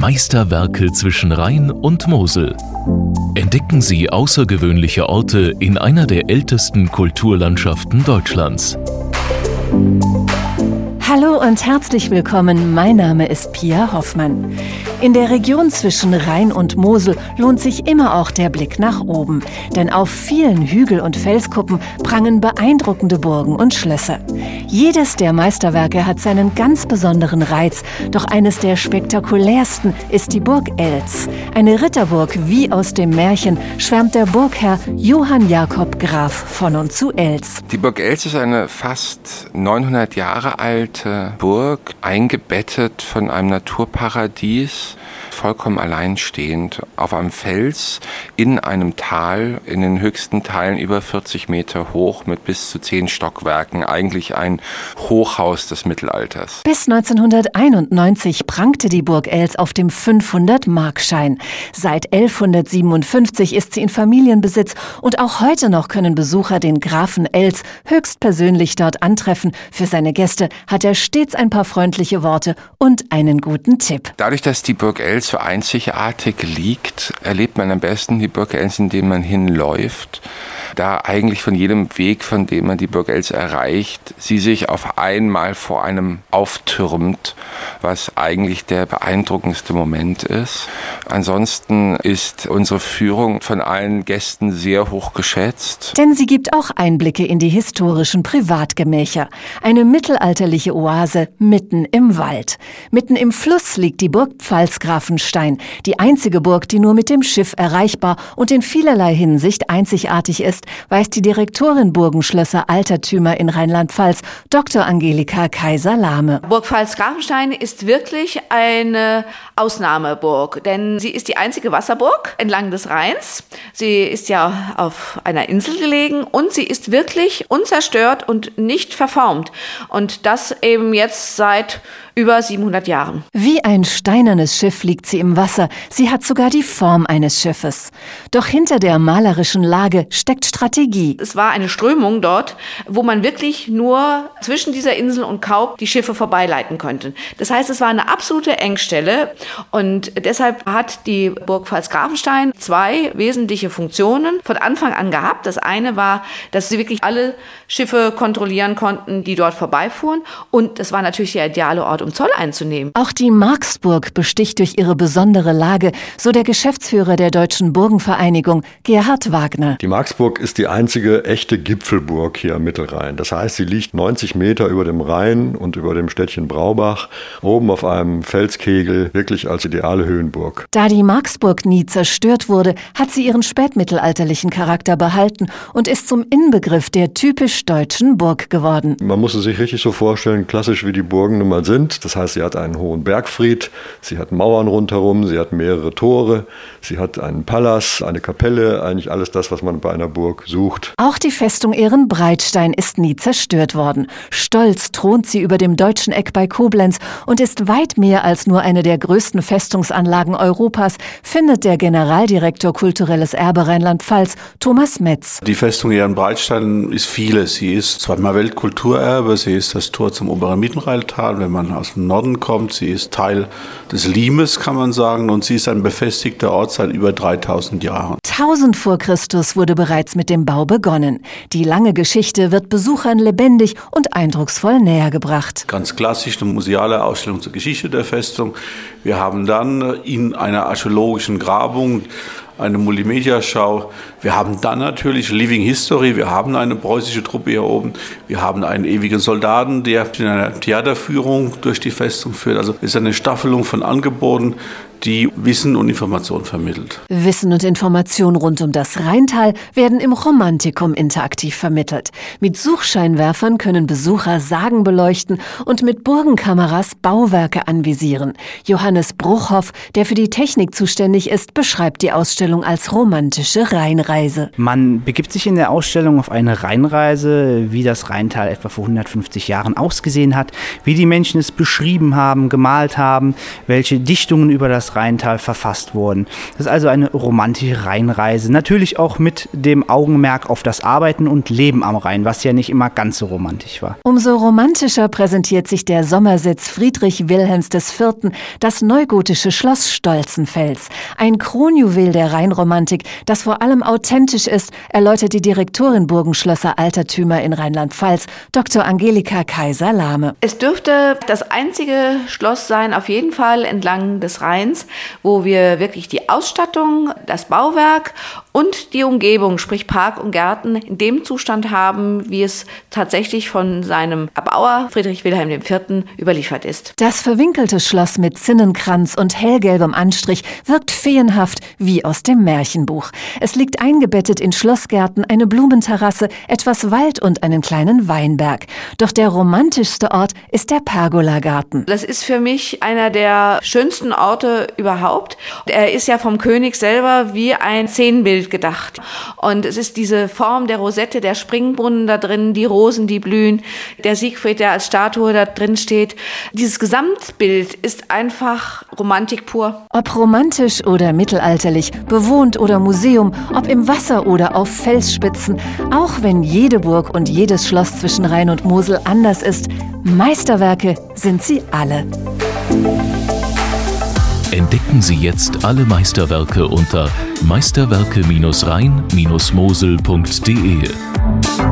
Meisterwerke zwischen Rhein und Mosel. Entdecken Sie außergewöhnliche Orte in einer der ältesten Kulturlandschaften Deutschlands. Hallo und herzlich willkommen. Mein Name ist Pia Hoffmann. In der Region zwischen Rhein und Mosel lohnt sich immer auch der Blick nach oben, denn auf vielen Hügel- und Felskuppen prangen beeindruckende Burgen und Schlösser. Jedes der Meisterwerke hat seinen ganz besonderen Reiz, doch eines der spektakulärsten ist die Burg Elz. Eine Ritterburg wie aus dem Märchen schwärmt der Burgherr Johann Jakob Graf von und zu Elz. Die Burg Elz ist eine fast 900 Jahre alte Burg, eingebettet von einem Naturparadies vollkommen alleinstehend auf einem Fels in einem Tal, in den höchsten Teilen über 40 Meter hoch mit bis zu zehn Stockwerken, eigentlich ein Hochhaus des Mittelalters. Bis 1991 prangte die Burg Els auf dem 500-Markschein. Seit 1157 ist sie in Familienbesitz und auch heute noch können Besucher den Grafen Els höchstpersönlich dort antreffen. Für seine Gäste hat er stets ein paar freundliche Worte und einen guten Tipp. Dadurch, dass die Burg Els so einzigartig liegt, erlebt man am besten die Burg Els, indem man hinläuft. Da eigentlich von jedem Weg, von dem man die Burg Els erreicht, sie sich auf einmal vor einem auftürmt, was eigentlich der beeindruckendste Moment ist. Ansonsten ist unsere Führung von allen Gästen sehr hoch geschätzt. Denn sie gibt auch Einblicke in die historischen Privatgemächer. Eine mittelalterliche Oase mitten im Wald. Mitten im Fluss liegt die Burg Pfalzgrafenstein, die einzige Burg, die nur mit dem Schiff erreichbar und in vielerlei Hinsicht einzigartig ist, weiß die Direktorin Burgenschlösser Altertümer in Rheinland-Pfalz, Dr. Angelika Kaiser-Lahme. Burg Pfalz-Grafenstein ist wirklich eine Ausnahmeburg, denn sie ist die einzige Wasserburg entlang des Rheins. Sie ist ja auf einer Insel gelegen und sie ist wirklich unzerstört und nicht verformt. Und das eben jetzt seit über 700 Jahren. Wie ein steinernes Schiff liegt sie im Wasser. Sie hat sogar die Form eines Schiffes. Doch hinter der malerischen Lage steckt Strategie. Es war eine Strömung dort, wo man wirklich nur zwischen dieser Insel und Kaub die Schiffe vorbeileiten konnte. Das heißt, es war eine absolute Engstelle und deshalb hat die Burg Pfalz-Grafenstein zwei wesentliche Funktionen von Anfang an gehabt. Das eine war, dass sie wirklich alle Schiffe kontrollieren konnten, die dort vorbeifuhren und das war natürlich der ideale Ort, um Zoll einzunehmen. Auch die Marksburg besticht durch ihre besondere Lage, so der Geschäftsführer der Deutschen Burgenvereinigung, Gerhard Wagner. Die Marksburg ist die einzige echte Gipfelburg hier am Mittelrhein. Das heißt, sie liegt 90 Meter über dem Rhein und über dem Städtchen Braubach, oben auf einem Felskegel, wirklich als ideale Höhenburg. Da die Marksburg nie zerstört wurde, hat sie ihren spätmittelalterlichen Charakter behalten und ist zum Inbegriff der typisch deutschen Burg geworden. Man muss es sich richtig so vorstellen, klassisch wie die Burgen nun mal sind. Das heißt, sie hat einen hohen Bergfried, sie hat Mauern rundherum, sie hat mehrere Tore, sie hat einen Palas, eine Kapelle, eigentlich alles das, was man bei einer Burg sucht. Auch die Festung Ehrenbreitstein ist nie zerstört worden. Stolz thront sie über dem deutschen Eck bei Koblenz und ist weit mehr als nur eine der größten Festungsanlagen Europas, findet der Generaldirektor Kulturelles Erbe Rheinland-Pfalz, Thomas Metz. Die Festung Ehrenbreitstein ist vieles. Sie ist zweimal Weltkulturerbe, sie ist das Tor zum oberen Mittenrheintal, wenn man aus dem Norden kommt. Sie ist Teil des Limes, kann man sagen, und sie ist ein befestigter Ort seit über 3000 Jahren. 1000 vor Christus wurde bereits mit dem Bau begonnen. Die lange Geschichte wird Besuchern lebendig und eindrucksvoll nähergebracht. Ganz klassisch eine museale Ausstellung zur Geschichte der Festung. Wir haben dann in einer archäologischen Grabung eine Multimedia-Schau. Wir haben dann natürlich Living History. Wir haben eine preußische Truppe hier oben. Wir haben einen ewigen Soldaten, der in einer Theaterführung durch die Festung führt. Also es ist eine Staffelung von Angeboten, die Wissen und Information vermittelt. Wissen und Information rund um das Rheintal werden im Romantikum interaktiv vermittelt. Mit Suchscheinwerfern können Besucher Sagen beleuchten und mit Burgenkameras Bauwerke anvisieren. Johannes Bruchhoff, der für die Technik zuständig ist, beschreibt die Ausstellung als romantische Rheinreise. Man begibt sich in der Ausstellung auf eine Rheinreise, wie das Rheintal etwa vor 150 Jahren ausgesehen hat, wie die Menschen es beschrieben haben, gemalt haben, welche Dichtungen über das das Rheintal verfasst wurden. Das ist also eine romantische Rheinreise. Natürlich auch mit dem Augenmerk auf das Arbeiten und Leben am Rhein, was ja nicht immer ganz so romantisch war. Umso romantischer präsentiert sich der Sommersitz Friedrich Wilhelms IV., das neugotische Schloss Stolzenfels. Ein Kronjuwel der Rheinromantik, das vor allem authentisch ist, erläutert die Direktorin Burgenschlosser Altertümer in Rheinland-Pfalz, Dr. Angelika Kaiser-Lahme. Es dürfte das einzige Schloss sein, auf jeden Fall entlang des Rheins, wo wir wirklich die Ausstattung, das Bauwerk und die Umgebung, sprich Park und Gärten, in dem Zustand haben, wie es tatsächlich von seinem Erbauer Friedrich Wilhelm IV. überliefert ist. Das verwinkelte Schloss mit Zinnenkranz und hellgelbem Anstrich wirkt feenhaft wie aus dem Märchenbuch. Es liegt eingebettet in Schlossgärten, eine Blumenterrasse, etwas Wald und einen kleinen Weinberg. Doch der romantischste Ort ist der Pergolagarten. Das ist für mich einer der schönsten Orte überhaupt. Er ist ja vom König selber wie ein Szenenbild gedacht. Und es ist diese Form der Rosette, der Springbrunnen da drin, die Rosen, die blühen, der Siegfried, der als Statue da drin steht. Dieses Gesamtbild ist einfach Romantik pur. Ob romantisch oder mittelalterlich, bewohnt oder Museum, ob im Wasser oder auf Felsspitzen, auch wenn jede Burg und jedes Schloss zwischen Rhein und Mosel anders ist, Meisterwerke sind sie alle. Entdecken Sie jetzt alle Meisterwerke unter meisterwerke-rhein-mosel.de.